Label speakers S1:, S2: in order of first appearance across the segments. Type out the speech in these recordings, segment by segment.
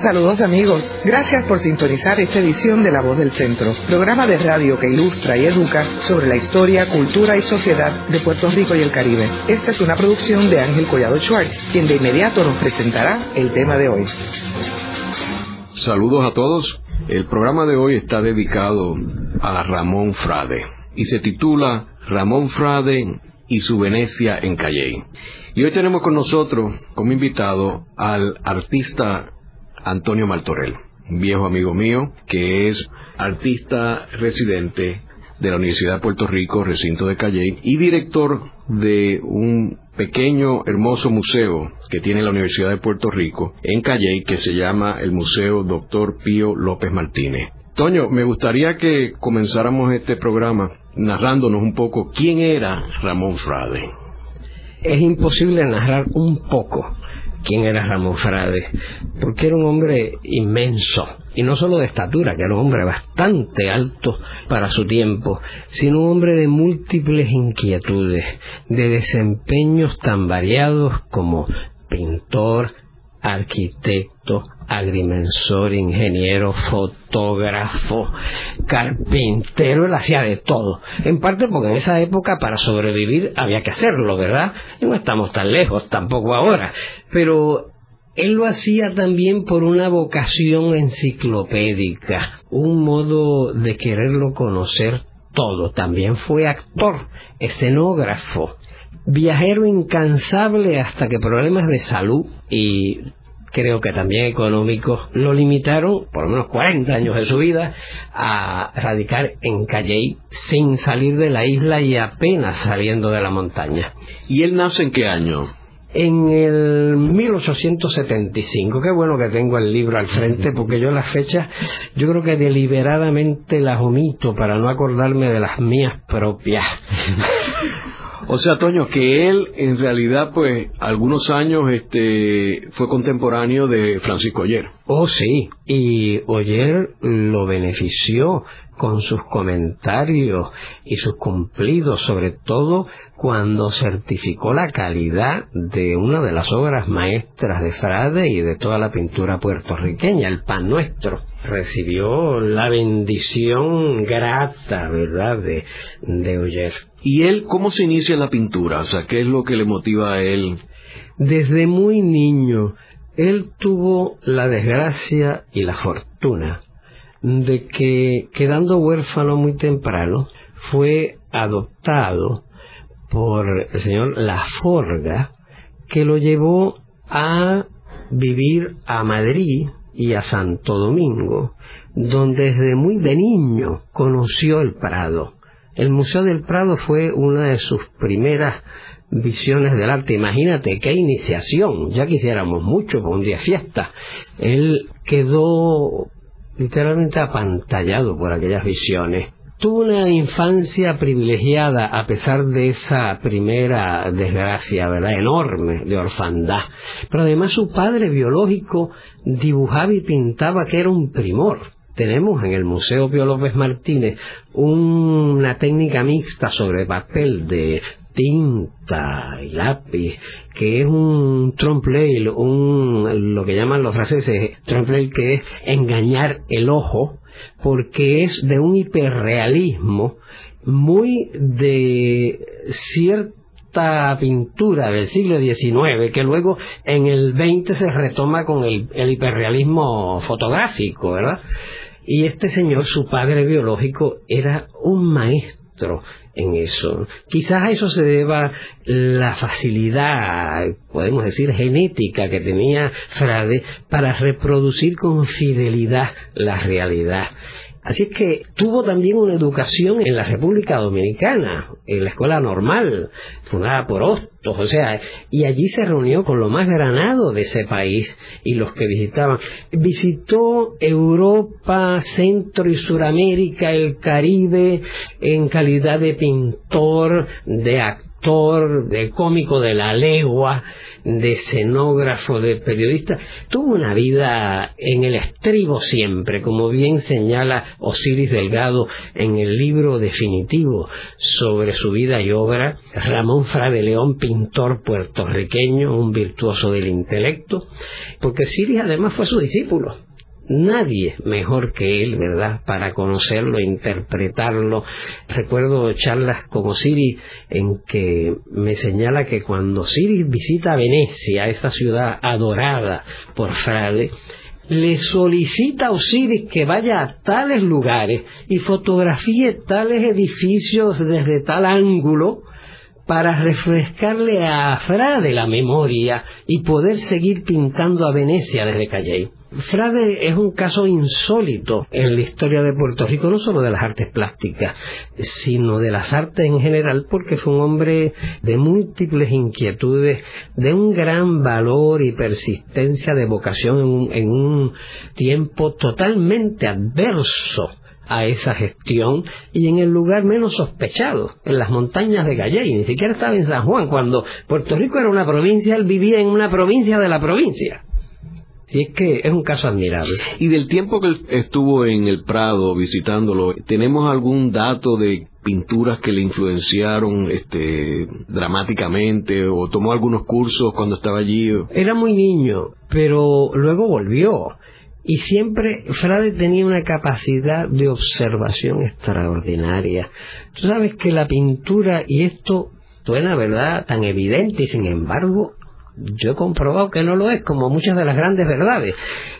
S1: Saludos amigos, gracias por sintonizar esta edición de La Voz del Centro, programa de radio que ilustra y educa sobre la historia, cultura y sociedad de Puerto Rico y el Caribe. Esta es una producción de Ángel Collado Schwartz, quien de inmediato nos presentará el tema de hoy.
S2: Saludos a todos. El programa de hoy está dedicado a Ramón Frade y se titula Ramón Frade y su Venecia en Calley. Y hoy tenemos con nosotros como invitado al artista Antonio Maltorel, un viejo amigo mío que es artista residente de la Universidad de Puerto Rico, recinto de Calley, y director de un pequeño, hermoso museo que tiene la Universidad de Puerto Rico en Calley, que se llama el Museo Doctor Pío López Martínez. Toño, me gustaría que comenzáramos este programa narrándonos un poco quién era Ramón Frade.
S3: Es imposible narrar un poco quién era Ramón Frade, porque era un hombre inmenso, y no solo de estatura, que era un hombre bastante alto para su tiempo, sino un hombre de múltiples inquietudes, de desempeños tan variados como pintor, arquitecto, agrimensor, ingeniero, fotógrafo, carpintero, él hacía de todo. En parte porque en esa época para sobrevivir había que hacerlo, ¿verdad? Y no estamos tan lejos, tampoco ahora. Pero él lo hacía también por una vocación enciclopédica, un modo de quererlo conocer todo. También fue actor, escenógrafo, viajero incansable hasta que problemas de salud y creo que también económicos lo limitaron, por lo menos 40 años de su vida, a radicar en Calley sin salir de la isla y apenas saliendo de la montaña.
S2: ¿Y él nace en qué año?
S3: En el 1875, qué bueno que tengo el libro al frente porque yo las fechas, yo creo que deliberadamente las omito para no acordarme de las mías propias.
S2: O sea, Toño, que él en realidad, pues, algunos años este, fue contemporáneo de Francisco Oyer.
S3: Oh, sí, y Oyer lo benefició con sus comentarios y sus cumplidos, sobre todo cuando certificó la calidad de una de las obras maestras de Frade y de toda la pintura puertorriqueña, el Pan Nuestro. Recibió la bendición grata, ¿verdad?, de, de Oyer.
S2: ¿Y él cómo se inicia la pintura? O sea, ¿qué es lo que le motiva a él?
S3: Desde muy niño, él tuvo la desgracia y la fortuna de que, quedando huérfano muy temprano, fue adoptado por el señor Laforga, que lo llevó a vivir a Madrid y a Santo Domingo, donde desde muy de niño conoció el Prado. El Museo del Prado fue una de sus primeras visiones del arte. Imagínate qué iniciación, ya quisiéramos mucho por un día fiesta. Él quedó literalmente apantallado por aquellas visiones. Tuvo una infancia privilegiada a pesar de esa primera desgracia, ¿verdad? Enorme de orfandad. Pero además su padre biológico dibujaba y pintaba que era un primor. Tenemos en el Museo Pío López Martínez una técnica mixta sobre papel de tinta y lápiz, que es un trompe un, lo que llaman los franceses trompe que es engañar el ojo, porque es de un hiperrealismo muy de cierta pintura del siglo XIX que luego en el XX se retoma con el, el hiperrealismo fotográfico, ¿verdad? Y este señor, su padre biológico, era un maestro en eso. Quizás a eso se deba la facilidad, podemos decir, genética que tenía Frade para reproducir con fidelidad la realidad. Así es que tuvo también una educación en la República Dominicana, en la escuela normal, fundada por Hostos, o sea, y allí se reunió con lo más granado de ese país y los que visitaban. Visitó Europa, Centro y Suramérica, el Caribe, en calidad de pintor, de actor actor, de cómico de la legua, de escenógrafo, de periodista. Tuvo una vida en el estribo siempre, como bien señala Osiris Delgado en el libro definitivo sobre su vida y obra. Ramón Frade León, pintor puertorriqueño, un virtuoso del intelecto, porque Siris además fue su discípulo nadie mejor que él, ¿verdad?, para conocerlo, interpretarlo. Recuerdo charlas como Siri en que me señala que cuando Siri visita Venecia, esa ciudad adorada por Frade, le solicita a Osiris que vaya a tales lugares y fotografíe tales edificios desde tal ángulo para refrescarle a Frade la memoria y poder seguir pintando a Venecia desde Calley. Frade es un caso insólito en la historia de Puerto Rico, no solo de las artes plásticas, sino de las artes en general, porque fue un hombre de múltiples inquietudes, de un gran valor y persistencia de vocación en un, tiempo totalmente adverso a esa gestión y en el lugar menos sospechado, en las montañas de Galley, ni siquiera estaba en San Juan, cuando Puerto Rico era una provincia, él vivía en una provincia de la provincia. Y es que es un caso admirable.
S2: Y del tiempo que él estuvo en el Prado visitándolo, ¿tenemos algún dato de pinturas que le influenciaron este, dramáticamente o tomó algunos cursos cuando estaba allí?
S3: Era muy niño, pero luego volvió. Y siempre Frade tenía una capacidad de observación extraordinaria. Tú sabes que la pintura, y esto suena, ¿verdad?, tan evidente y sin embargo yo he comprobado que no lo es, como muchas de las grandes verdades.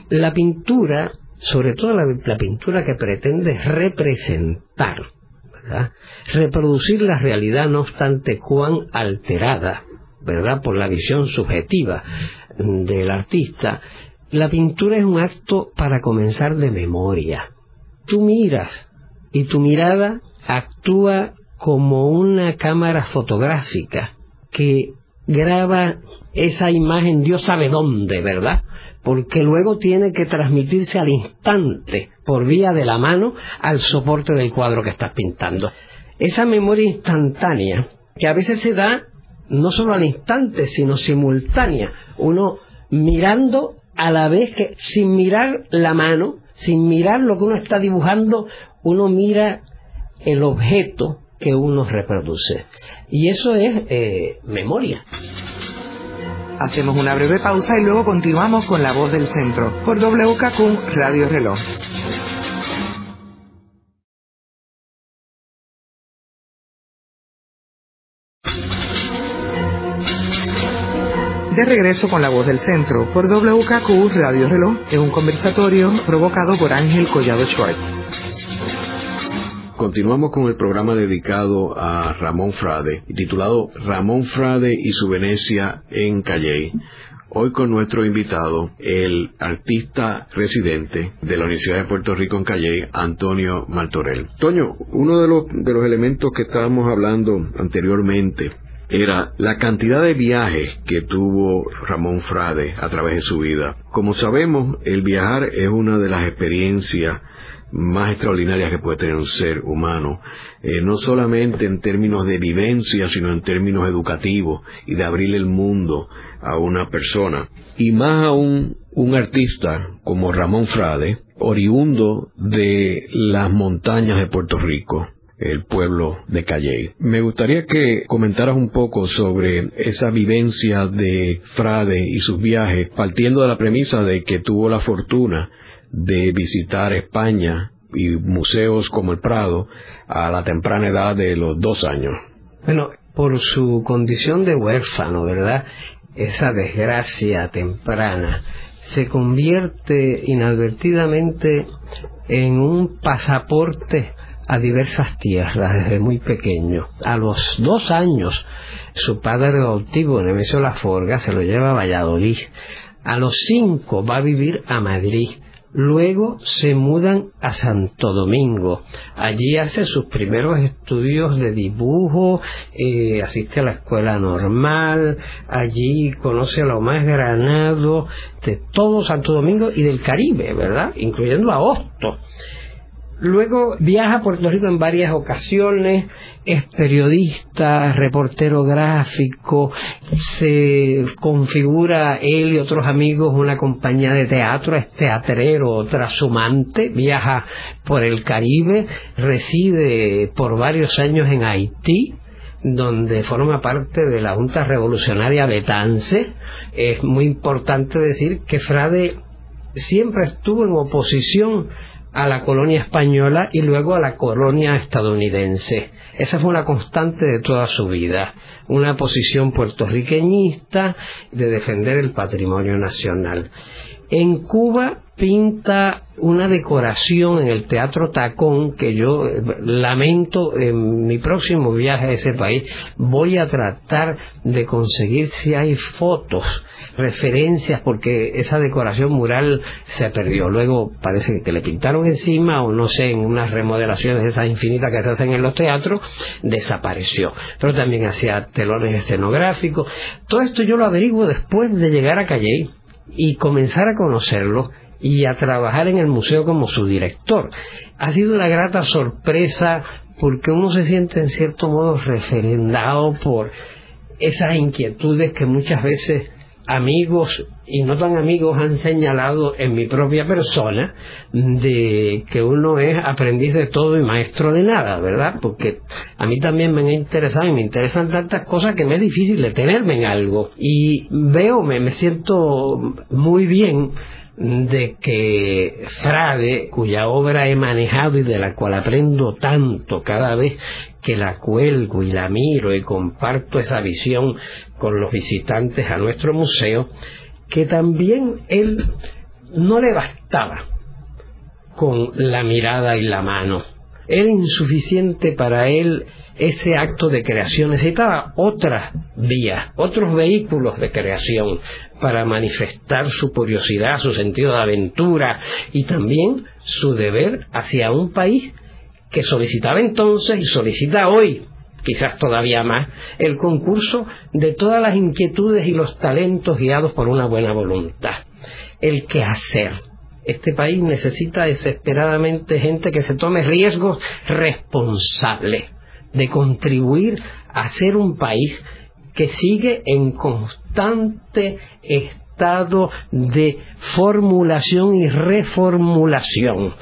S3: La pintura, sobre todo la, pintura que pretende representar, reproducir la realidad, no obstante cuán alterada, ¿verdad?, por la visión subjetiva del artista, la pintura es un acto para comenzar de memoria. Tú miras y tu mirada actúa como una cámara fotográfica que graba esa imagen Dios sabe dónde, ¿verdad? Porque luego tiene que transmitirse al instante, por vía de la mano, al soporte del cuadro que estás pintando. Esa memoria instantánea, que a veces se da no solo al instante, sino simultánea, uno mirando a la vez que, sin mirar la mano, sin mirar lo que uno está dibujando, uno mira el objeto que uno reproduce. Y eso es eh, memoria.
S1: Hacemos una breve pausa y luego continuamos con La Voz del Centro por WKQ Radio Reloj. De regreso con La Voz del Centro por WKQ Radio Reloj en un conversatorio provocado por Ángel Collado Schwartz.
S2: Continuamos con el programa dedicado a Ramón Frade, titulado Ramón Frade y su Venecia en Calley. Hoy con nuestro invitado, el artista residente de la Universidad de Puerto Rico en Calley, Antonio Martorell. Toño, uno de los, de los elementos que estábamos hablando anteriormente era la cantidad de viajes que tuvo Ramón Frade a través de su vida. Como sabemos, el viajar es una de las experiencias más extraordinarias que puede tener un ser humano, eh, no solamente en términos de vivencia, sino en términos educativos y de abrir el mundo a una persona. Y más aún un artista como Ramón Frade, oriundo de las montañas de Puerto Rico, el pueblo de Calley. Me gustaría que comentaras un poco sobre esa vivencia de Frade y sus viajes, partiendo de la premisa de que tuvo la fortuna de visitar España y museos como el Prado a la temprana edad de los dos años.
S3: Bueno, por su condición de huérfano, ¿verdad? Esa desgracia temprana se convierte inadvertidamente en un pasaporte a diversas tierras desde muy pequeño. A los dos años, su padre adoptivo, Nemesio Laforga, se lo lleva a Valladolid. A los cinco va a vivir a Madrid Luego se mudan a Santo Domingo. Allí hace sus primeros estudios de dibujo, eh, asiste a la escuela normal, allí conoce a lo más granado de todo Santo Domingo y del Caribe, ¿verdad? Incluyendo a Hosto. Luego viaja a Puerto Rico en varias ocasiones, es periodista, reportero gráfico, se configura él y otros amigos una compañía de teatro, es teatrero trasumante, viaja por el Caribe, reside por varios años en Haití, donde forma parte de la Junta Revolucionaria de Tance. Es muy importante decir que Frade siempre estuvo en oposición a la colonia española y luego a la colonia estadounidense. Esa fue una constante de toda su vida, una posición puertorriqueñista de defender el patrimonio nacional. En Cuba pinta una decoración en el Teatro Tacón que yo eh, lamento en mi próximo viaje a ese país voy a tratar de conseguir si hay fotos, referencias, porque esa decoración mural se perdió. Luego parece que le pintaron encima o no sé, en unas remodelaciones esas infinitas que se hacen en los teatros, desapareció. Pero también hacía telones escenográficos. Todo esto yo lo averiguo después de llegar a Calle y comenzar a conocerlo y a trabajar en el museo como su director. Ha sido una grata sorpresa porque uno se siente en cierto modo referendado por esas inquietudes que muchas veces amigos y no tan amigos han señalado en mi propia persona de que uno es aprendiz de todo y maestro de nada, ¿verdad? Porque a mí también me han interesado y me interesan tantas cosas que me es difícil detenerme en algo. Y veo, me, me siento muy bien de que Frade, cuya obra he manejado y de la cual aprendo tanto cada vez que la cuelgo y la miro y comparto esa visión con los visitantes a nuestro museo, que también él no le bastaba con la mirada y la mano. Era insuficiente para él ese acto de creación. Necesitaba otras vías, otros vehículos de creación para manifestar su curiosidad, su sentido de aventura y también su deber hacia un país que solicitaba entonces y solicita hoy quizás todavía más, el concurso de todas las inquietudes y los talentos guiados por una buena voluntad. El que hacer. Este país necesita desesperadamente gente que se tome riesgos responsables de contribuir a ser un país que sigue en constante estado de formulación y reformulación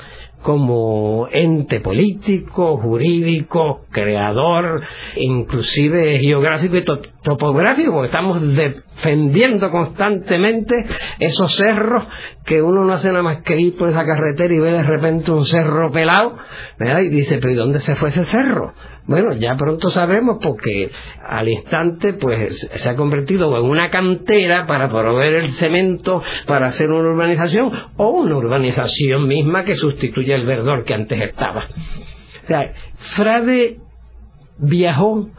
S3: como ente político, jurídico, creador, inclusive geográfico y topográfico, estamos defendiendo constantemente esos cerros que uno no hace nada más que ir por esa carretera y ve de repente un cerro pelado, y dice, pero ¿y dónde se fue ese cerro? Bueno, ya pronto sabremos porque al instante pues se ha convertido en una cantera para proveer el cemento para hacer una urbanización o una urbanización misma que sustituye el verdor que antes estaba. O sea, Frade viajó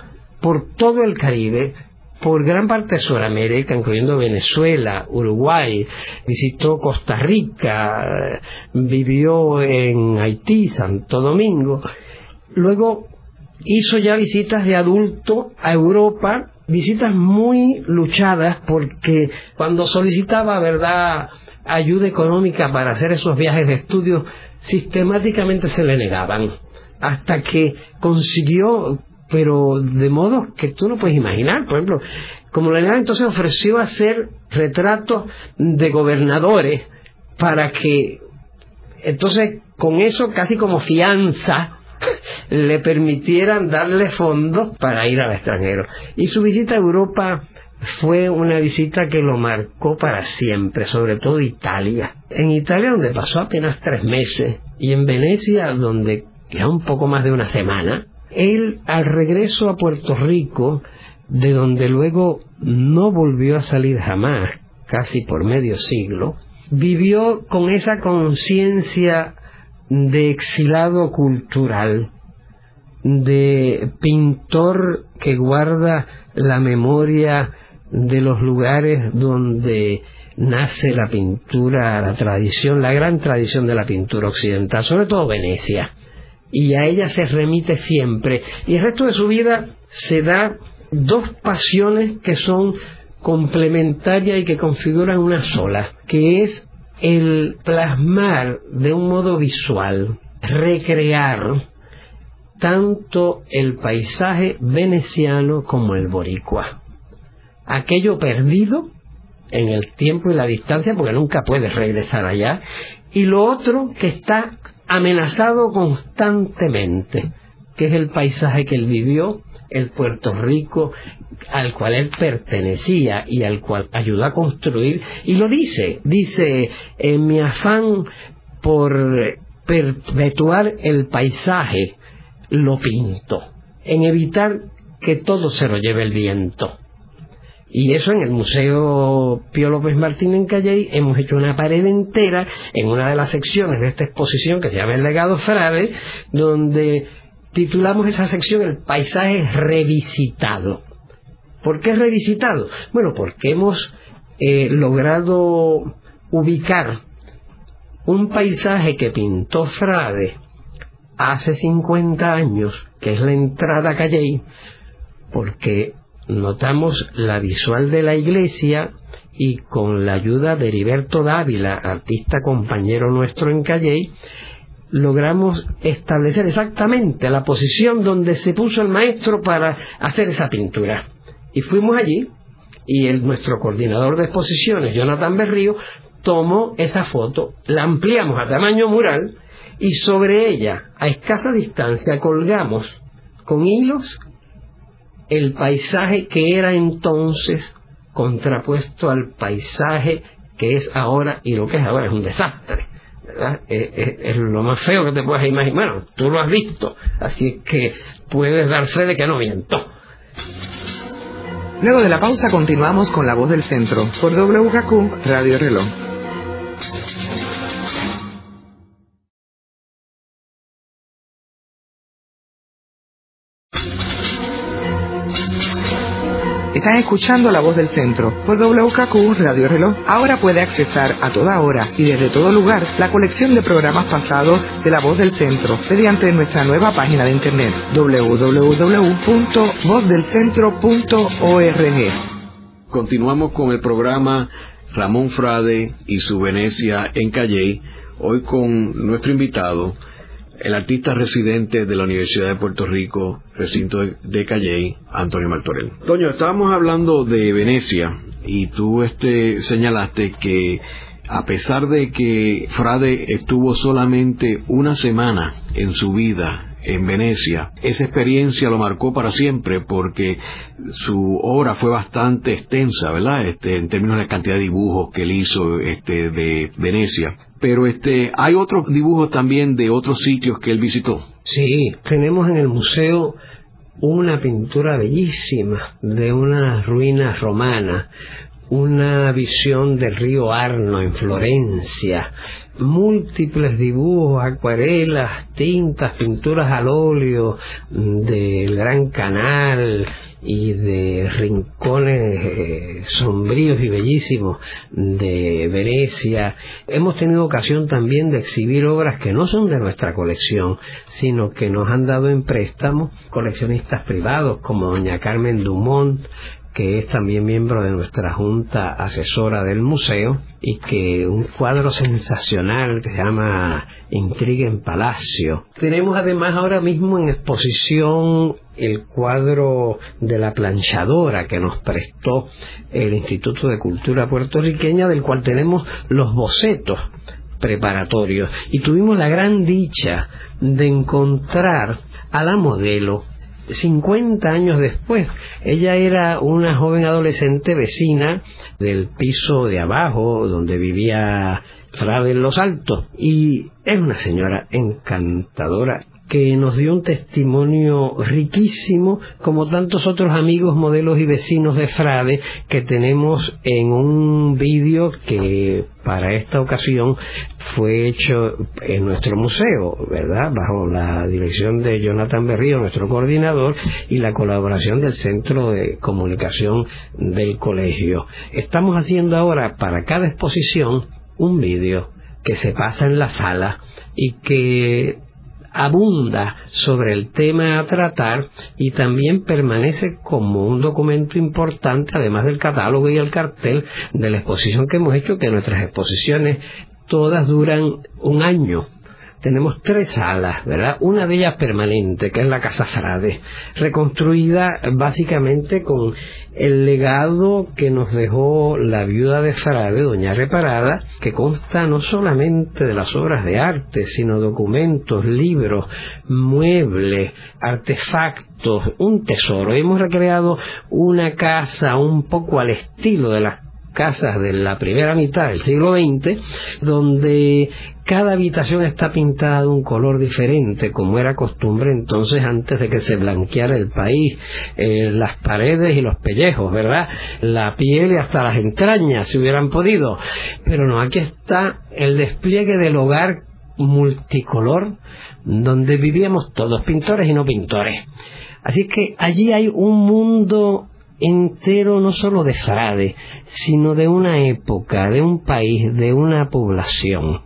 S3: por todo el Caribe, por gran parte de Sudamérica, incluyendo Venezuela, Uruguay, visitó Costa Rica, vivió en Haití, Santo Domingo. Luego hizo ya visitas de adulto a Europa, visitas muy luchadas porque cuando solicitaba, ¿verdad?, ayuda económica para hacer esos viajes de estudio, sistemáticamente se le negaban, hasta que consiguió, pero de modo que tú no puedes imaginar, por ejemplo, como negaban, entonces ofreció hacer retratos de gobernadores para que, entonces, con eso casi como fianza, le permitieran darle fondos para ir al extranjero. Y su visita a Europa fue una visita que lo marcó para siempre, sobre todo Italia. En Italia donde pasó apenas tres meses y en Venecia donde ya un poco más de una semana, él al regreso a Puerto Rico, de donde luego no volvió a salir jamás, casi por medio siglo, vivió con esa conciencia de exilado cultural, de pintor que guarda la memoria de los lugares donde nace la pintura, la tradición, la gran tradición de la pintura occidental, sobre todo Venecia. Y a ella se remite siempre. Y el resto de su vida se da dos pasiones que son complementarias y que configuran una sola, que es el plasmar de un modo visual recrear tanto el paisaje veneciano como el boricua. Aquello perdido en el tiempo y la distancia, porque nunca puedes regresar allá, y lo otro que está amenazado constantemente, que es el paisaje que él vivió, el Puerto Rico al cual él pertenecía y al cual ayudó a construir, y lo dice, dice, en mi afán por perpetuar el paisaje, lo pinto, en evitar que todo se lo lleve el viento. Y eso en el Museo Pío López Martín en Calley hemos hecho una pared entera en una de las secciones de esta exposición que se llama El legado Frade, donde titulamos esa sección El paisaje revisitado. ¿Por qué revisitado? Bueno, porque hemos eh, logrado ubicar un paisaje que pintó Frade hace 50 años, que es la entrada a Calley, porque notamos la visual de la iglesia y con la ayuda de Heriberto Dávila, artista compañero nuestro en Calley, logramos establecer exactamente la posición donde se puso el maestro para hacer esa pintura. Y fuimos allí y nuestro coordinador de exposiciones, Jonathan Berrío, tomó esa foto, la ampliamos a tamaño mural y sobre ella, a escasa distancia, colgamos con hilos el paisaje que era entonces contrapuesto al paisaje que es ahora y lo que es ahora es un desastre. ¿verdad? Es, lo más feo que te puedes imaginar. Bueno, tú lo has visto, así que puedes dar fe de que no miento.
S1: Luego de la pausa continuamos con La Voz del Centro por WKQ Radio Reloj. Están escuchando La Voz del Centro por WKQ Radio Reloj. Ahora puede accesar a toda hora y desde todo lugar la colección de programas pasados de La Voz del Centro mediante nuestra nueva página de internet www.vozdelcentro.org.
S2: Continuamos con el programa Ramón Frade y su Venecia en Calley, hoy con nuestro invitado, el artista residente de la Universidad de Puerto Rico, recinto de Calley, Antonio Martorell. Toño, estábamos hablando de Venecia y tú este, señalaste que a pesar de que Frade estuvo solamente una semana en su vida en Venecia. Esa experiencia lo marcó para siempre porque su obra fue bastante extensa, ¿verdad? Este, en términos de la cantidad de dibujos que él hizo este, de Venecia. Pero este, hay otros dibujos también de otros sitios que él visitó.
S3: Sí, tenemos en el museo una pintura bellísima de una ruina romana, una visión del río Arno en Florencia, múltiples dibujos, acuarelas, tintas, pinturas al óleo del Gran Canal y de rincones eh, sombríos y bellísimos de Venecia. Hemos tenido ocasión también de exhibir obras que no son de nuestra colección, sino que nos han dado en préstamo coleccionistas privados como doña Carmen Dumont, que es también miembro de nuestra junta asesora del museo y que un cuadro sensacional que se llama Intriga en Palacio. Tenemos además ahora mismo en exposición el cuadro de la planchadora que nos prestó el Instituto de Cultura puertorriqueña del cual tenemos los bocetos preparatorios y tuvimos la gran dicha de encontrar a la modelo 50 años después. Ella era una joven adolescente vecina del piso de abajo donde vivía en los Altos y es una señora encantadora que nos dio un testimonio riquísimo, como tantos otros amigos, modelos y vecinos de Frade que tenemos en un vídeo que para esta ocasión fue hecho en nuestro museo, ¿verdad? Bajo la dirección de Jonathan Berrío, nuestro coordinador, y la colaboración del Centro de Comunicación del Colegio. Estamos haciendo ahora para cada exposición un vídeo que se pasa en la sala y que abunda sobre el tema a tratar y también permanece como un documento importante, además del catálogo y el cartel de la exposición que hemos hecho, que nuestras exposiciones todas duran un año tenemos tres salas, ¿verdad? Una de ellas permanente, que es la Casa Frade, reconstruida básicamente con el legado que nos dejó la viuda de Frade, doña Reparada, que consta no solamente de las obras de arte, sino documentos, libros, muebles, artefactos, un tesoro. Hemos recreado una casa un poco al estilo de las casas de la primera mitad del siglo XX, donde cada habitación está pintada de un color diferente, como era costumbre entonces antes de que se blanqueara el país, eh, las paredes y los pellejos, ¿verdad? La piel y hasta las entrañas, si hubieran podido. Pero no, aquí está el despliegue del hogar multicolor, donde vivíamos todos, pintores y no pintores. Así que allí hay un mundo entero no solo de Frade, sino de una época, de un país, de una población.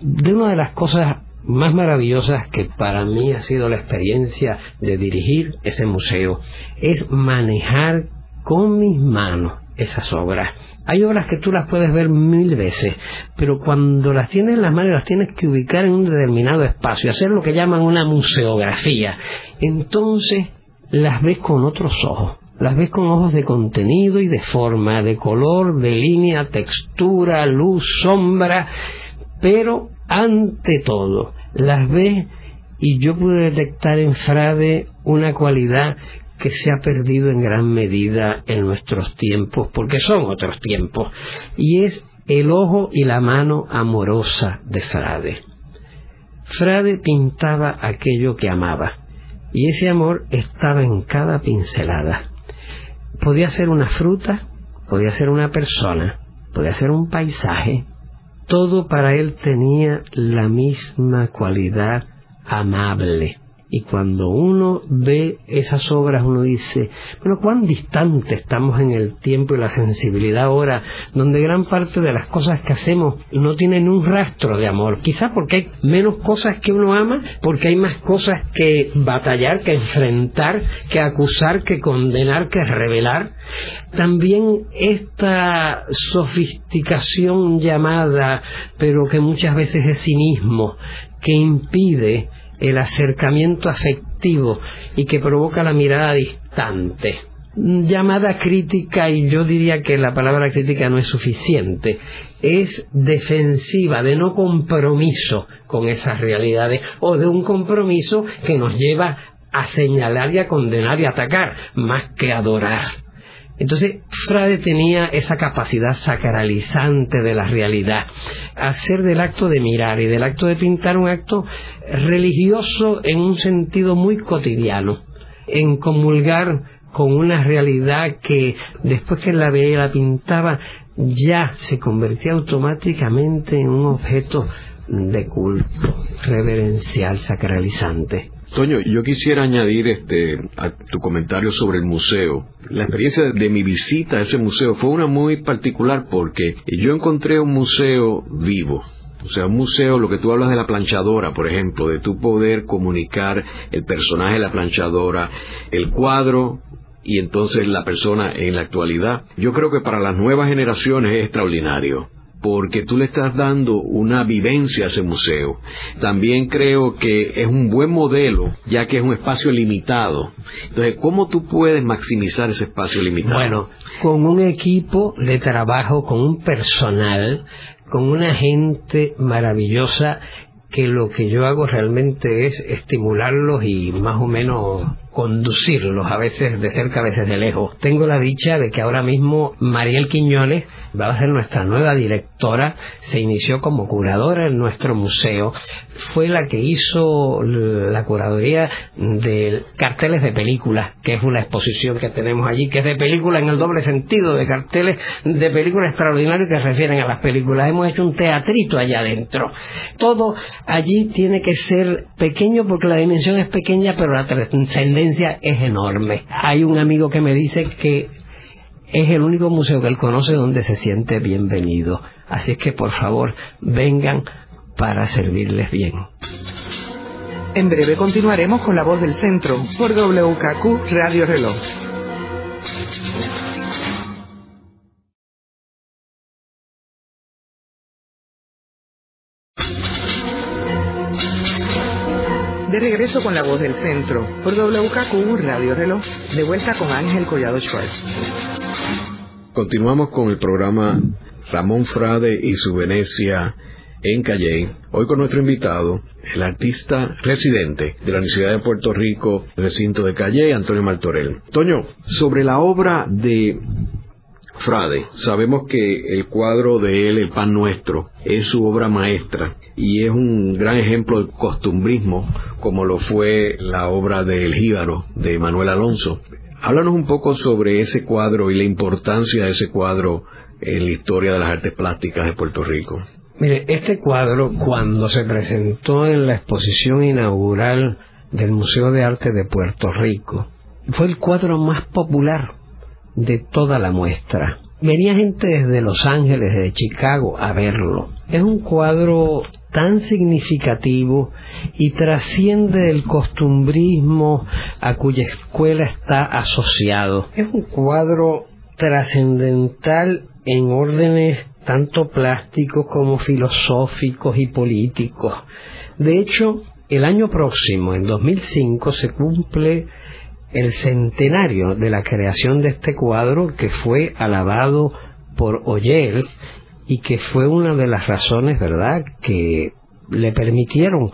S3: De una de las cosas más maravillosas que para mí ha sido la experiencia de dirigir ese museo es manejar con mis manos esas obras. Hay obras que tú las puedes ver mil veces, pero cuando las tienes en las manos las tienes que ubicar en un determinado espacio, hacer lo que llaman una museografía. Entonces las ves con otros ojos las ves con ojos de contenido y de forma, de color, de línea, textura, luz, sombra, pero ante todo las ves y yo pude detectar en Frade una cualidad que se ha perdido en gran medida en nuestros tiempos, porque son otros tiempos, y es el ojo y la mano amorosa de Frade. Frade pintaba aquello que amaba, y ese amor estaba en cada pincelada podía ser una fruta, podía ser una persona, podía ser un paisaje. Todo para él tenía la misma cualidad amable. Y cuando uno ve esas obras, uno dice, bueno, cuán distante estamos en el tiempo y la sensibilidad ahora, donde gran parte de las cosas que hacemos no tienen un rastro de amor. Quizá porque hay menos cosas que uno ama, porque hay más cosas que batallar, que enfrentar, que acusar, que condenar, que revelar. También esta sofisticación llamada, pero que muchas veces es cinismo, que impide el acercamiento afectivo y que provoca la mirada distante. Llamada crítica, y yo diría que la palabra crítica no es suficiente, es defensiva, de no compromiso con esas realidades, o de un compromiso que nos lleva a señalar y a condenar y a atacar, más que adorar. Entonces, Frade tenía esa capacidad sacralizante de la realidad, hacer del acto de mirar y del acto de pintar un acto religioso en un sentido muy cotidiano, en comulgar con una realidad que después que la veía y la pintaba ya se convertía automáticamente en un objeto de culto, reverencial, sacralizante.
S2: Toño, yo quisiera añadir este, a tu comentario sobre el museo. La experiencia de mi visita a ese museo fue una muy particular porque yo encontré un museo vivo. O sea, un museo, lo que tú hablas de la planchadora, por ejemplo, de tu poder comunicar el personaje de la planchadora, el cuadro y entonces la persona en la actualidad. Yo creo que para las nuevas generaciones es extraordinario porque tú le estás dando una vivencia a ese museo. También creo que es un buen modelo, ya que es un espacio limitado. Entonces, ¿cómo tú puedes maximizar ese espacio limitado?
S3: Bueno, con un equipo de trabajo, con un personal, con una gente maravillosa que lo que yo hago realmente es estimularlos y más o menos conducirlos, a veces de cerca, a veces de lejos. Tengo la dicha de que ahora mismo Mariel Quiñones va a ser nuestra nueva directora, se inició como curadora en nuestro museo, fue la que hizo la curaduría de carteles de películas, que es una exposición que tenemos allí, que es de película en el doble sentido, de carteles de películas extraordinarios que se refieren a las películas. Hemos hecho un teatrito allá adentro. Todo allí tiene que ser pequeño porque la dimensión es pequeña, pero la trascendencia es enorme. Hay un amigo que me dice que es el único museo que él conoce donde se siente bienvenido. Así es que por favor vengan para servirles bien.
S1: En breve continuaremos con la voz del centro por WKQ Radio Reloj. De regreso con la voz del centro, por WKQ Radio Reloj, de vuelta con Ángel Collado Schwartz.
S2: Continuamos con el programa Ramón Frade y su Venecia en Calley. Hoy con nuestro invitado, el artista residente de la Universidad de Puerto Rico, recinto de Calley, Antonio Martorell. Toño, sobre la obra de Frade, sabemos que el cuadro de él, El Pan Nuestro, es su obra maestra y es un gran ejemplo de costumbrismo, como lo fue la obra del Jíbaro de Manuel Alonso. Háblanos un poco sobre ese cuadro y la importancia de ese cuadro en la historia de las artes plásticas de Puerto Rico.
S3: Mire, este cuadro, cuando se presentó en la exposición inaugural del Museo de Arte de Puerto Rico, fue el cuadro más popular de toda la muestra. Venía gente desde Los Ángeles, de Chicago, a verlo. Es un cuadro tan significativo y trasciende el costumbrismo a cuya escuela está asociado. Es un cuadro trascendental en órdenes tanto plásticos como filosóficos y políticos. De hecho, el año próximo, en 2005, se cumple el centenario de la creación de este cuadro que fue alabado por Oyel y que fue una de las razones, ¿verdad?, que le permitieron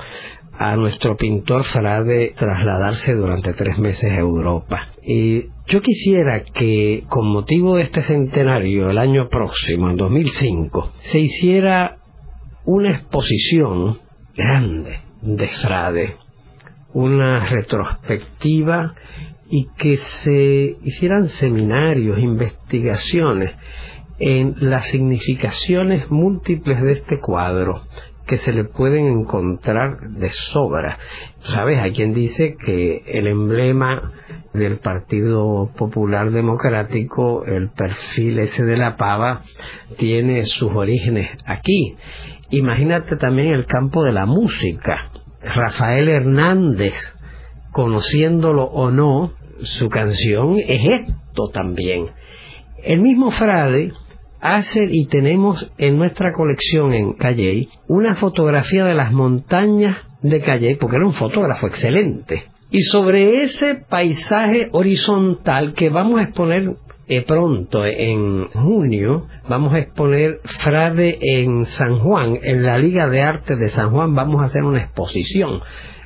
S3: a nuestro pintor Frade trasladarse durante tres meses a Europa. Y yo quisiera que, con motivo de este centenario, el año próximo, en 2005, se hiciera una exposición grande de Frade, una retrospectiva y que se hicieran seminarios, investigaciones en las significaciones múltiples de este cuadro que se le pueden encontrar de sobra. ¿Sabes? Hay quien dice que el emblema del Partido Popular Democrático, el perfil ese de la pava, tiene sus orígenes aquí. Imagínate también el campo de la música. Rafael Hernández, conociéndolo o no, su canción es esto también. El mismo Frade hace y tenemos en nuestra colección en Calley una fotografía de las montañas de Calley, porque era un fotógrafo excelente. Y sobre ese paisaje horizontal que vamos a exponer eh, pronto, en junio, vamos a exponer Frade en San Juan, en la Liga de Arte de San Juan, vamos a hacer una exposición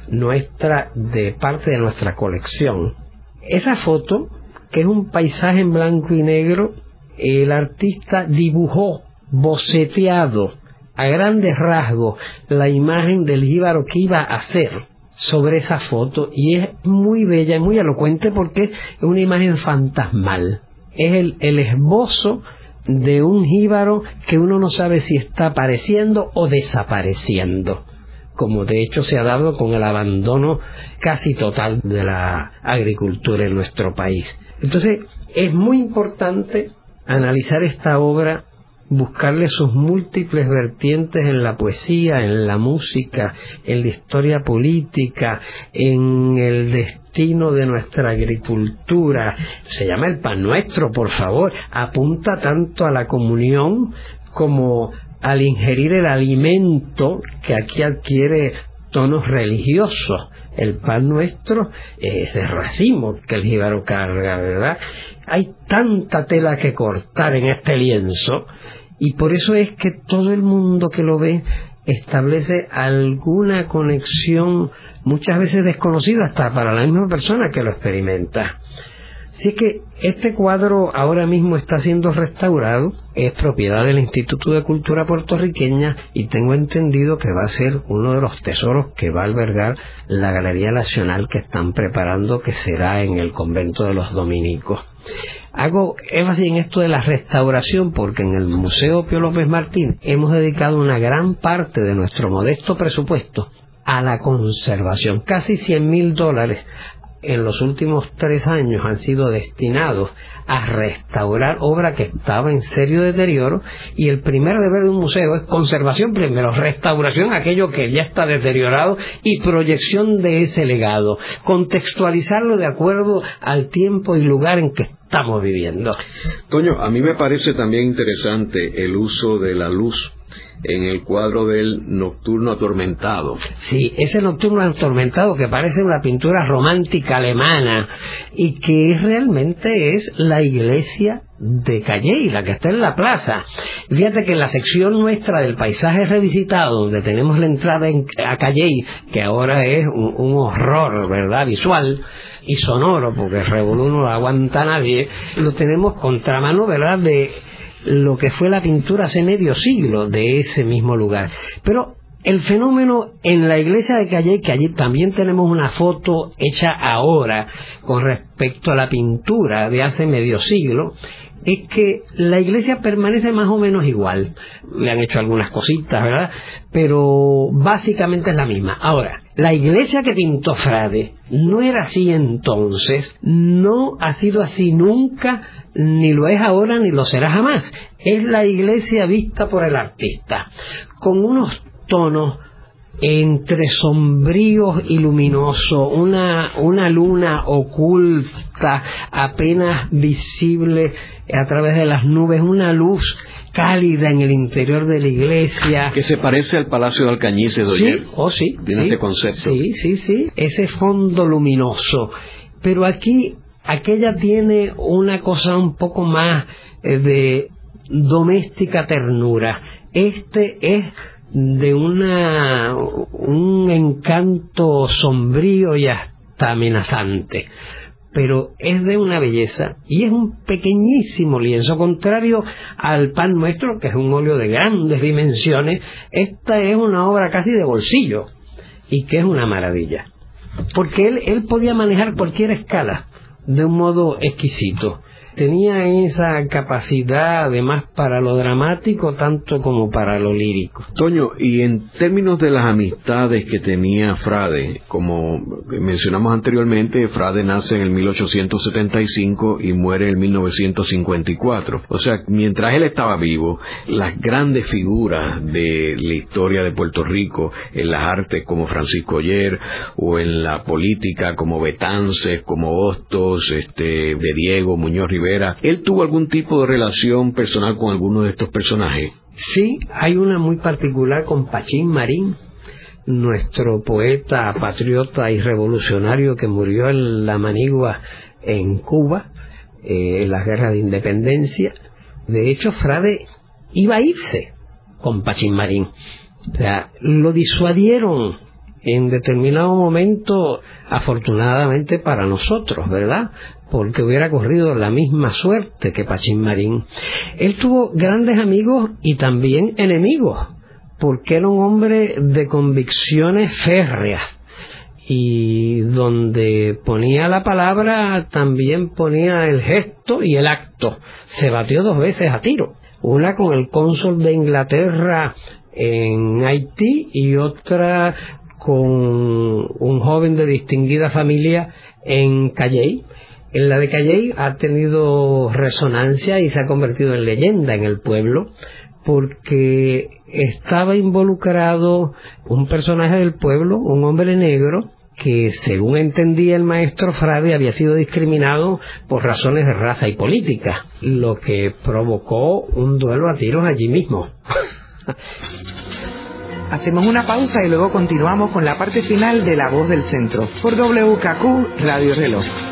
S3: nuestra de parte de nuestra colección. Esa foto, que es un paisaje en blanco y negro, el artista dibujó, boceteado, a grandes rasgos, la imagen del jíbaro que iba a hacer sobre esa foto y es muy bella muy elocuente porque es una imagen fantasmal. Es el, el esbozo de un jíbaro que uno no sabe si está apareciendo o desapareciendo, como de hecho se ha dado con el abandono casi total de la agricultura en nuestro país. Entonces, es muy importante analizar esta obra, buscarle sus múltiples vertientes en la poesía, en la música, en la historia política, en el destino de nuestra agricultura. Se llama el pan nuestro, por favor. Apunta tanto a la comunión como al ingerir el alimento que aquí adquiere tonos religiosos el pan nuestro es el racimo que el jíbaro carga, ¿verdad? Hay tanta tela que cortar en este lienzo y por eso es que todo el mundo que lo ve establece alguna conexión muchas veces desconocida hasta para la misma persona que lo experimenta. Así que este cuadro ahora mismo está siendo restaurado, es propiedad del Instituto de Cultura Puertorriqueña y tengo entendido que va a ser uno de los tesoros que va a albergar la Galería Nacional que están preparando, que será en el convento de los dominicos. Hago énfasis en esto de la restauración porque en el Museo Pío López Martín hemos dedicado una gran parte de nuestro modesto presupuesto a la conservación, casi 100 mil dólares en los últimos tres años han sido destinados a restaurar obra que estaba en serio deterioro y el primer deber de un museo es conservación primero, restauración aquello que ya está deteriorado y proyección de ese legado, contextualizarlo de acuerdo al tiempo y lugar en que estamos viviendo.
S2: Toño, a mí me parece también interesante el uso de la luz en el cuadro del Nocturno Atormentado.
S3: Sí, ese Nocturno Atormentado que parece una pintura romántica alemana y que realmente es la iglesia de Calley, la que está en la plaza. Fíjate que en la sección nuestra del paisaje revisitado, donde tenemos la entrada a Calley, que ahora es un, horror, ¿verdad? Visual y sonoro, porque Revolú no lo aguanta nadie, lo tenemos contramano, ¿verdad? De lo que fue la pintura hace medio siglo de ese mismo lugar. Pero el fenómeno en la iglesia de Calle, que allí también tenemos una foto hecha ahora con respecto a la pintura de hace medio siglo, es que la iglesia permanece más o menos igual. Le han hecho algunas cositas, ¿verdad? Pero básicamente es la misma. Ahora, la iglesia que pintó Frade no era así entonces, no ha sido así nunca ni lo es ahora ni lo será jamás. Es la iglesia vista por el artista, con unos tonos entre sombríos y luminosos, una, una luna oculta, apenas visible a través de las nubes, una luz cálida en el interior de la iglesia.
S2: Que se parece al Palacio de Alcañices de
S3: Sí, oh, sí.
S2: Tiene este concepto.
S3: Sí, sí, sí. Ese fondo luminoso. Pero aquí aquella tiene una cosa un poco más eh, de doméstica ternura. Este es de una un encanto sombrío y hasta amenazante. Pero es de una belleza y es un pequeñísimo lienzo, contrario al pan nuestro, que es un óleo de grandes dimensiones, esta es una obra casi de bolsillo y que es una maravilla, porque él, él podía manejar cualquier escala, de un modo exquisito. Tenía esa capacidad además para lo dramático tanto como para lo lírico.
S2: Toño, y en términos de las amistades que tenía Frade, como mencionamos anteriormente, Frade nace en el 1875 y muere en 1954. O sea, mientras él estaba vivo, las grandes figuras de la historia de Puerto Rico, en las artes como Francisco Oyer, o en la política como Betances, como Hostos, este, de Diego, Muñoz Rivera, ¿él tuvo algún tipo de relación personal con alguno de estos personajes?
S3: Sí, hay una muy particular con Pachín Marín, nuestro poeta, patriota y revolucionario que murió en la Manigua en Cuba, eh, en las guerras de independencia. De hecho, Frade iba a irse con Pachín Marín. O sea, lo disuadieron en determinado momento, afortunadamente para nosotros, ¿verdad? Porque hubiera corrido la misma suerte que Pachín Marín. Él tuvo grandes amigos y también enemigos, porque era un hombre de convicciones férreas. Y donde ponía la palabra, también ponía el gesto y el acto. Se batió dos veces a tiro. Una con el cónsul de Inglaterra en Haití y otra con un joven de distinguida familia en Calley. En la de Calley ha tenido resonancia y se ha convertido en leyenda en el pueblo porque estaba involucrado un personaje del pueblo, un hombre negro, que según entendía el maestro Frade había sido discriminado por razones de raza y política, lo que provocó un duelo a tiros allí mismo.
S1: Hacemos una pausa y luego continuamos con la parte final de La Voz del Centro por WKQ Radio Reloj.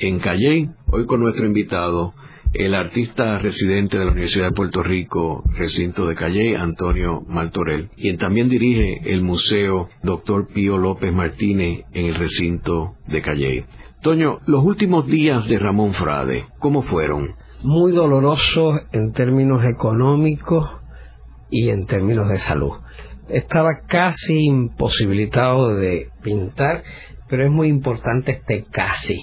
S2: en Calley, hoy con nuestro invitado, el artista residente de la Universidad de Puerto Rico, recinto de Calley, Antonio Maltorel, quien también dirige el Museo Dr. Pío López Martínez en el recinto de Calley. Toño, los últimos días de Ramón Frade, ¿cómo fueron?
S3: Muy dolorosos en términos económicos y en términos de salud. Estaba casi imposibilitado de pintar, pero es muy importante este casi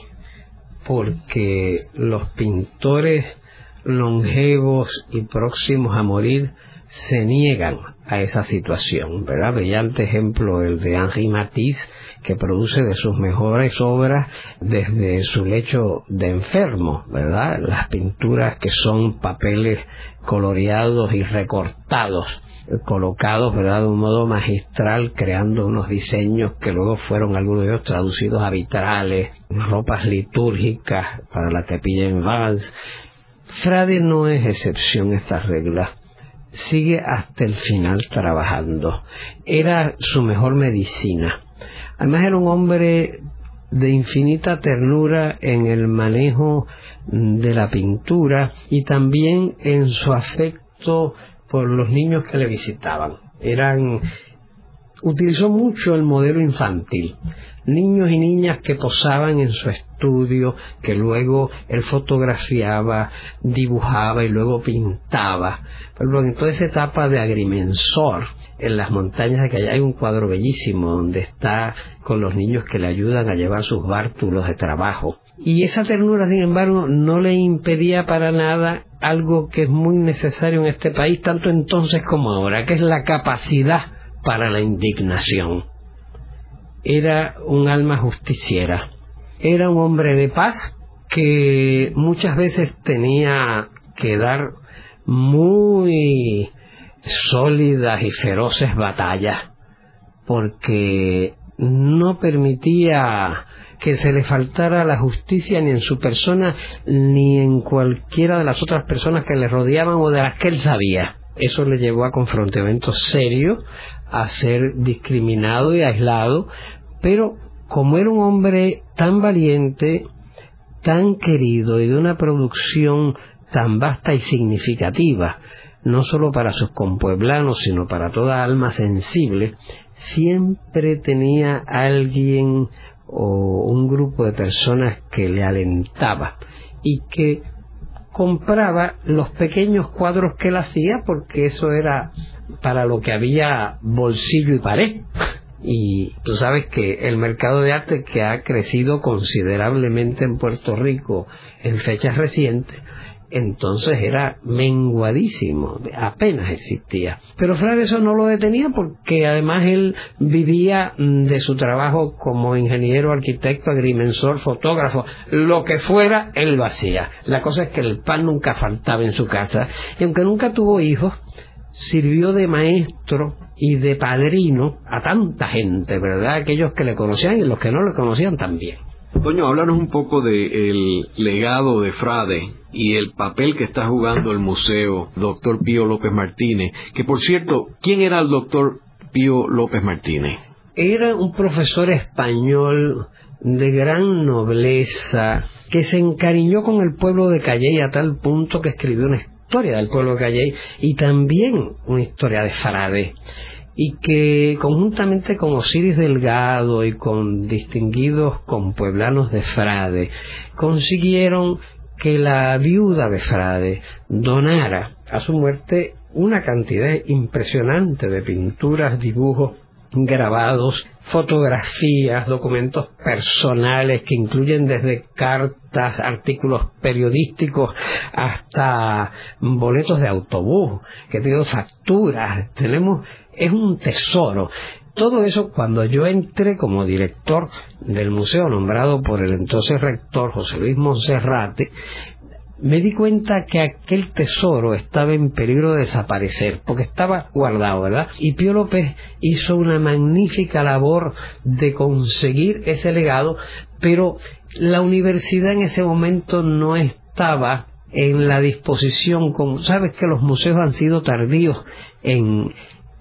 S3: porque los pintores longevos y próximos a morir se niegan a esa situación, ¿verdad? Brillante ejemplo el de Henri Matisse, que produce de sus mejores obras desde su lecho de enfermo, ¿verdad? Las pinturas que son papeles coloreados y recortados colocados, ¿verdad?, de un modo magistral, creando unos diseños que luego fueron algunos de ellos traducidos a vitrales, ropas litúrgicas para la capilla en vals. Frade no es excepción a estas reglas. Sigue hasta el final trabajando. Era su mejor medicina. Además era un hombre de infinita ternura en el manejo de la pintura y también en su afecto por los niños que le visitaban. Eran utilizó mucho el modelo infantil. Niños y niñas que posaban en su estudio, que luego él fotografiaba, dibujaba y luego pintaba. Pero en toda esa etapa de agrimensor, en las montañas de Calle hay un cuadro bellísimo donde está con los niños que le ayudan a llevar sus bártulos de trabajo. Y esa ternura, sin embargo, no le impedía para nada algo que es muy necesario en este país, tanto entonces como ahora, que es la capacidad para la indignación. Era un alma justiciera, era un hombre de paz que muchas veces tenía que dar muy sólidas y feroces batallas porque no permitía que se le faltara la justicia ni en su persona ni en cualquiera de las otras personas que le rodeaban o de las que él sabía. Eso le llevó a confrontamientos serios, a ser discriminado y aislado, pero como era un hombre tan valiente, tan querido y de una producción tan vasta y significativa, no solo para sus compueblanos, sino para toda alma sensible, siempre tenía alguien o un grupo de personas que le alentaba y que compraba los pequeños cuadros que él hacía porque eso era para lo que había bolsillo y pared. Y tú sabes que el mercado de arte que ha crecido considerablemente en Puerto Rico en fechas recientes, entonces era menguadísimo, apenas existía. Pero Frade eso no lo detenía porque además él vivía mm, de su trabajo como ingeniero, arquitecto, agrimensor, fotógrafo, lo que fuera, él lo hacía. La cosa es que el pan nunca faltaba en su casa y aunque nunca tuvo hijos, sirvió de maestro y de padrino a tanta gente, ¿verdad? Aquellos que le conocían y los que no le conocían también.
S2: Toño, háblanos un poco del legado de Frade y el papel que está jugando el museo Doctor Pío López Martínez, que por cierto, ¿quién era el Doctor Pío López Martínez?
S3: Era un profesor español de gran nobleza que se encariñó con el pueblo de Calley a tal punto que escribió una historia del pueblo de Calley y también una historia de Frade y que conjuntamente con Osiris Delgado y con distinguidos compueblanos de Frade consiguieron que la viuda de Frade donara a su muerte una cantidad impresionante de pinturas, dibujos, grabados, fotografías, documentos personales que incluyen desde cartas, artículos periodísticos hasta boletos de autobús, que tienen facturas. Tenemos es un tesoro. Todo eso cuando yo entré como director del museo nombrado por el entonces rector José Luis Monserrate, me di cuenta que aquel tesoro estaba en peligro de desaparecer, porque estaba guardado, ¿verdad? Y Pío López hizo una magnífica labor de conseguir ese legado, pero la universidad en ese momento no estaba en la disposición, sabes que los museos han sido tardíos en,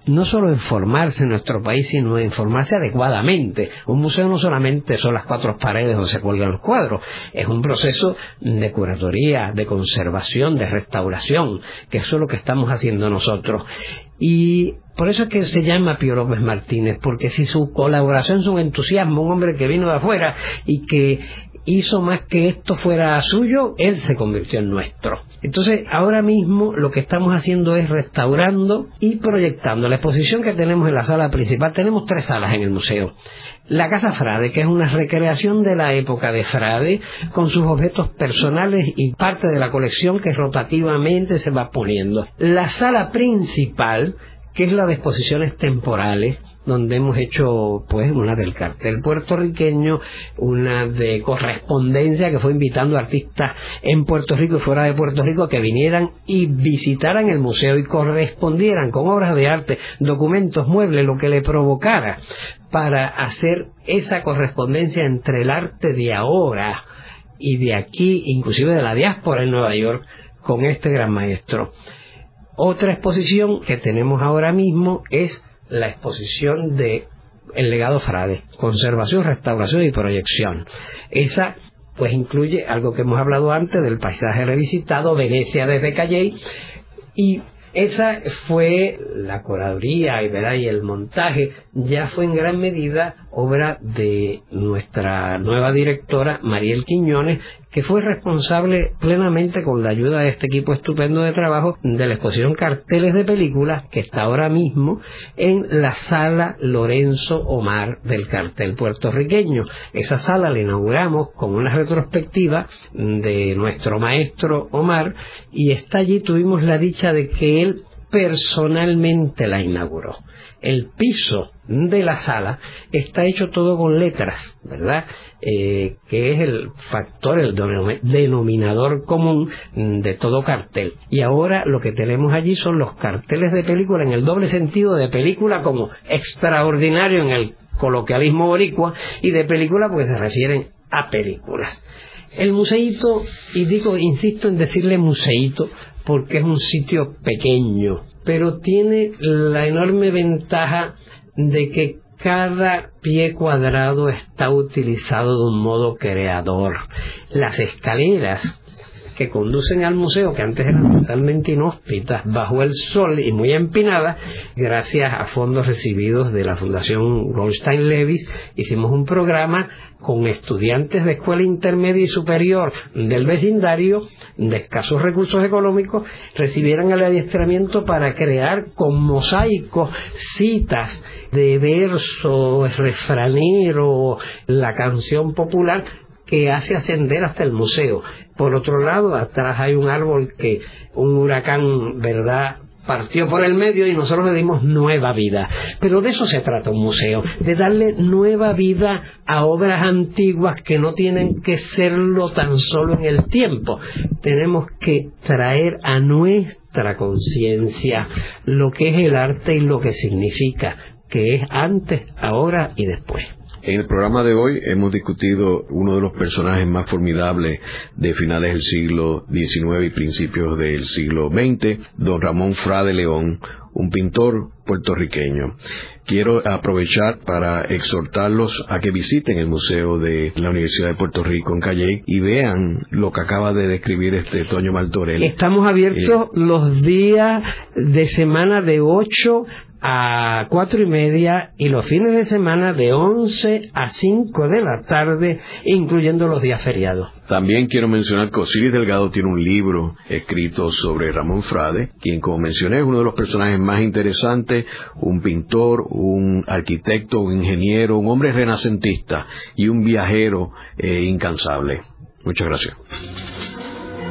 S3: no solo en formarse en nuestro país, sino en formarse adecuadamente. Un museo no solamente son las cuatro paredes donde se cuelgan los cuadros, es un proceso de curatoría, de conservación, de restauración, que eso es lo que estamos haciendo nosotros. Y por eso es que se llama Pío López Martínez, porque si su colaboración, su entusiasmo, un hombre que vino de afuera y que hizo más que esto fuera suyo, él se convirtió en nuestro. Entonces, ahora mismo lo que estamos haciendo es restaurando y proyectando. La exposición que tenemos en la sala principal, tenemos tres salas en el museo. La Casa Frade, que es una recreación de la época de Frade, con sus objetos personales y parte de la colección que rotativamente se va poniendo. La sala principal, que es la de exposiciones temporales, donde hemos hecho pues una del cartel puertorriqueño, una de correspondencia que fue invitando artistas en Puerto Rico y fuera de Puerto Rico a que vinieran y visitaran el museo y correspondieran con obras de arte, documentos, muebles, lo que le provocara para hacer esa correspondencia entre el arte de ahora y de aquí, inclusive de la diáspora en Nueva York, con este gran maestro. Otra exposición que tenemos ahora mismo es la exposición de El legado Frade, conservación, restauración y proyección. Esa pues incluye algo que hemos hablado antes del paisaje revisitado, Venecia desde Calley, y esa fue la curaduría y, y el montaje, ya fue en gran medida obra de nuestra nueva directora, Mariel Quiñones, que fue responsable plenamente con la ayuda de este equipo estupendo de trabajo de la exposición Carteles de Películas, que está ahora mismo en la sala Lorenzo Omar del cartel puertorriqueño. Esa sala la inauguramos con una retrospectiva de nuestro maestro Omar y está allí tuvimos la dicha de que él personalmente la inauguró. El piso de la sala está hecho todo con letras, ¿verdad? Eh, que es el factor, el denominador común de todo cartel. Y ahora lo que tenemos allí son los carteles de película en el doble sentido de película como extraordinario en el coloquialismo boricua y de película porque se refieren a películas. El museíto, y digo, insisto en decirle museíto, porque es un sitio pequeño, pero tiene la enorme ventaja de que cada pie cuadrado está utilizado de un modo creador. Las escaleras que conducen al museo, que antes eran totalmente inhóspitas, bajo el sol y muy empinadas, gracias a fondos recibidos de la Fundación Goldstein Levis, hicimos un programa con estudiantes de escuela intermedia y superior del vecindario de escasos recursos económicos recibieran el adiestramiento para crear con mosaicos citas de verso, refranero, la canción popular que hace ascender hasta el museo. Por otro lado, atrás hay un árbol que un huracán, ¿verdad?, partió por el medio y nosotros le dimos nueva vida. Pero de eso se trata un museo, de darle nueva vida a obras antiguas que no tienen que serlo tan solo en el tiempo. Tenemos que traer a nuestra conciencia lo que es el arte y lo que significa, que es antes, ahora y después.
S2: En el programa de hoy hemos discutido uno de los personajes más formidables de finales del siglo XIX y principios del siglo XX, don Ramón Frade León, un pintor puertorriqueño. Quiero aprovechar para exhortarlos a que visiten el Museo de la Universidad de Puerto Rico en Calle y vean lo que acaba de describir este Toño Martorell.
S3: Estamos abiertos eh, los días de semana de 8 a cuatro y media y los fines de semana de 11 a 5 de la tarde, incluyendo los días feriados.
S2: También quiero mencionar que Osiris Delgado tiene un libro escrito sobre Ramón Frade, quien como mencioné es uno de los personajes más interesantes, un pintor, un arquitecto, un ingeniero, un hombre renacentista y un viajero eh, incansable. Muchas gracias.